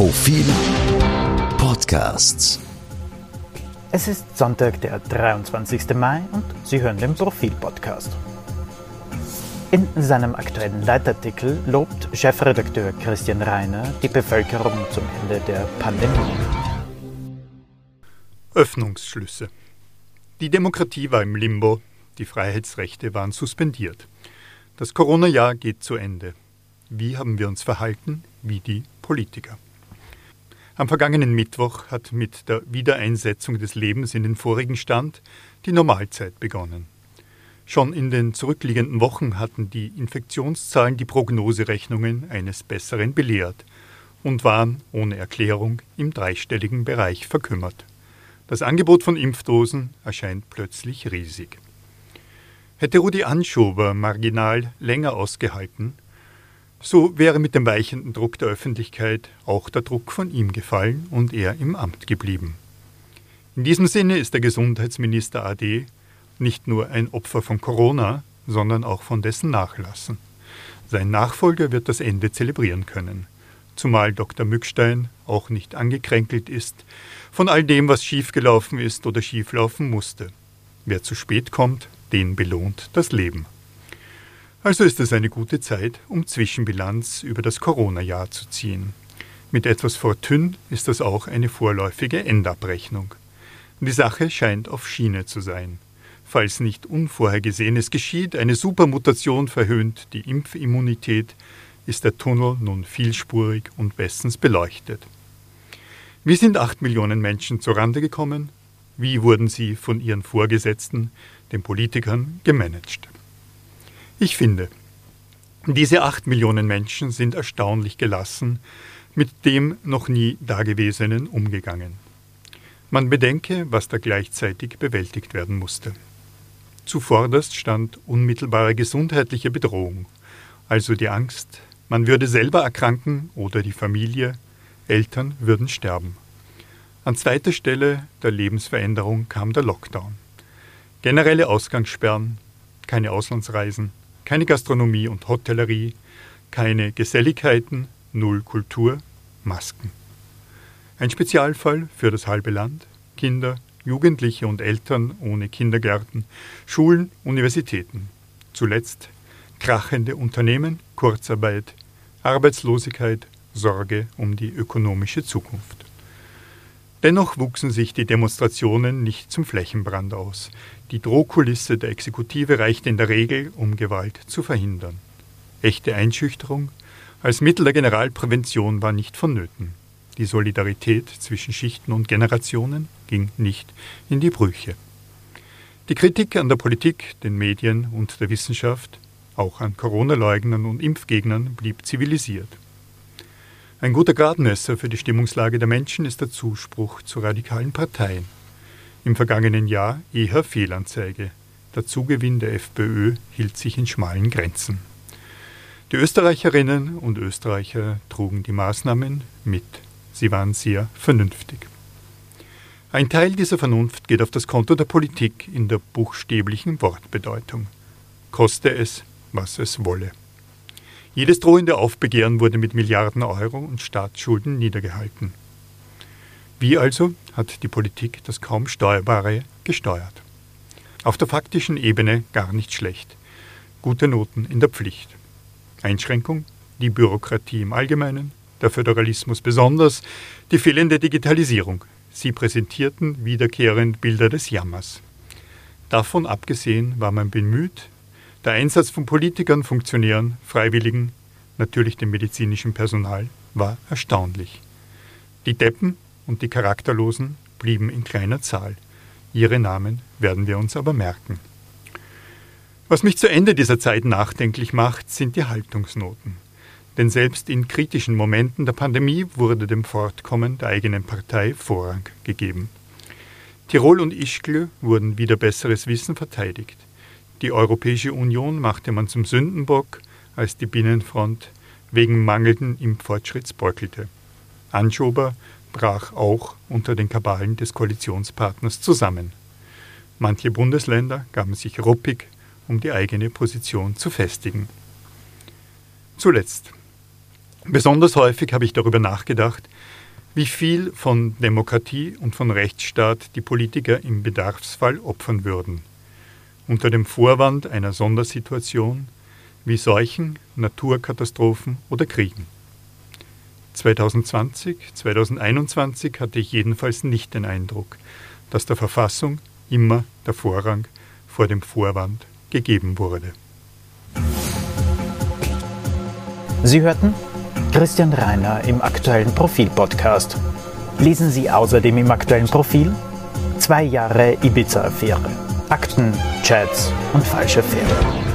Profil Podcasts. Es ist Sonntag, der 23. Mai und Sie hören den Profil Podcast. In seinem aktuellen Leitartikel lobt Chefredakteur Christian Reiner die Bevölkerung zum Ende der Pandemie. Öffnungsschlüsse. Die Demokratie war im Limbo, die Freiheitsrechte waren suspendiert. Das Corona-Jahr geht zu Ende. Wie haben wir uns verhalten? Wie die Politiker. Am vergangenen Mittwoch hat mit der Wiedereinsetzung des Lebens in den vorigen Stand die Normalzeit begonnen. Schon in den zurückliegenden Wochen hatten die Infektionszahlen die Prognoserechnungen eines Besseren belehrt und waren ohne Erklärung im dreistelligen Bereich verkümmert. Das Angebot von Impfdosen erscheint plötzlich riesig. Hätte Rudi Anschober marginal länger ausgehalten, so wäre mit dem weichenden Druck der Öffentlichkeit auch der Druck von ihm gefallen und er im Amt geblieben. In diesem Sinne ist der Gesundheitsminister AD nicht nur ein Opfer von Corona, sondern auch von dessen Nachlassen. Sein Nachfolger wird das Ende zelebrieren können, zumal Dr. Mückstein auch nicht angekränkelt ist von all dem, was schiefgelaufen ist oder schieflaufen musste. Wer zu spät kommt, den belohnt das Leben. Also ist es eine gute Zeit, um Zwischenbilanz über das Corona-Jahr zu ziehen. Mit etwas Fortune ist das auch eine vorläufige Endabrechnung. Die Sache scheint auf Schiene zu sein. Falls nicht Unvorhergesehenes geschieht, eine Supermutation verhöhnt die Impfimmunität, ist der Tunnel nun vielspurig und bestens beleuchtet. Wie sind acht Millionen Menschen zurande gekommen? Wie wurden sie von ihren Vorgesetzten, den Politikern, gemanagt? Ich finde, diese acht Millionen Menschen sind erstaunlich gelassen mit dem noch nie Dagewesenen umgegangen. Man bedenke, was da gleichzeitig bewältigt werden musste. Zuvorderst stand unmittelbare gesundheitliche Bedrohung, also die Angst, man würde selber erkranken oder die Familie, Eltern würden sterben. An zweiter Stelle der Lebensveränderung kam der Lockdown. Generelle Ausgangssperren, keine Auslandsreisen, keine Gastronomie und Hotellerie, keine Geselligkeiten, null Kultur, Masken. Ein Spezialfall für das halbe Land, Kinder, Jugendliche und Eltern ohne Kindergärten, Schulen, Universitäten. Zuletzt krachende Unternehmen, Kurzarbeit, Arbeitslosigkeit, Sorge um die ökonomische Zukunft. Dennoch wuchsen sich die Demonstrationen nicht zum Flächenbrand aus. Die Drohkulisse der Exekutive reichte in der Regel, um Gewalt zu verhindern. Echte Einschüchterung als Mittel der Generalprävention war nicht vonnöten. Die Solidarität zwischen Schichten und Generationen ging nicht in die Brüche. Die Kritik an der Politik, den Medien und der Wissenschaft, auch an Corona-Leugnern und Impfgegnern, blieb zivilisiert. Ein guter Gradmesser für die Stimmungslage der Menschen ist der Zuspruch zu radikalen Parteien. Im vergangenen Jahr eher Fehlanzeige. Der Zugewinn der FPÖ hielt sich in schmalen Grenzen. Die Österreicherinnen und Österreicher trugen die Maßnahmen mit. Sie waren sehr vernünftig. Ein Teil dieser Vernunft geht auf das Konto der Politik in der buchstäblichen Wortbedeutung. Koste es, was es wolle. Jedes drohende Aufbegehren wurde mit Milliarden Euro und Staatsschulden niedergehalten. Wie also hat die Politik das kaum Steuerbare gesteuert? Auf der faktischen Ebene gar nicht schlecht. Gute Noten in der Pflicht. Einschränkung, die Bürokratie im Allgemeinen, der Föderalismus besonders, die fehlende Digitalisierung. Sie präsentierten wiederkehrend Bilder des Jammers. Davon abgesehen war man bemüht, der Einsatz von Politikern, Funktionären, Freiwilligen, natürlich dem medizinischen Personal, war erstaunlich. Die Deppen und die Charakterlosen blieben in kleiner Zahl. Ihre Namen werden wir uns aber merken. Was mich zu Ende dieser Zeit nachdenklich macht, sind die Haltungsnoten. Denn selbst in kritischen Momenten der Pandemie wurde dem Fortkommen der eigenen Partei Vorrang gegeben. Tirol und Ischgl wurden wieder besseres Wissen verteidigt. Die Europäische Union machte man zum Sündenbock, als die Binnenfront wegen mangelnden Impffortschritts bröckelte. Anschober brach auch unter den Kabalen des Koalitionspartners zusammen. Manche Bundesländer gaben sich ruppig, um die eigene Position zu festigen. Zuletzt. Besonders häufig habe ich darüber nachgedacht, wie viel von Demokratie und von Rechtsstaat die Politiker im Bedarfsfall opfern würden. Unter dem Vorwand einer Sondersituation wie Seuchen, Naturkatastrophen oder Kriegen. 2020, 2021 hatte ich jedenfalls nicht den Eindruck, dass der Verfassung immer der Vorrang vor dem Vorwand gegeben wurde. Sie hörten Christian Reiner im aktuellen Profil-Podcast. Lesen Sie außerdem im aktuellen Profil zwei Jahre Ibiza-Affäre, Akten, Chats und falsche Fähre.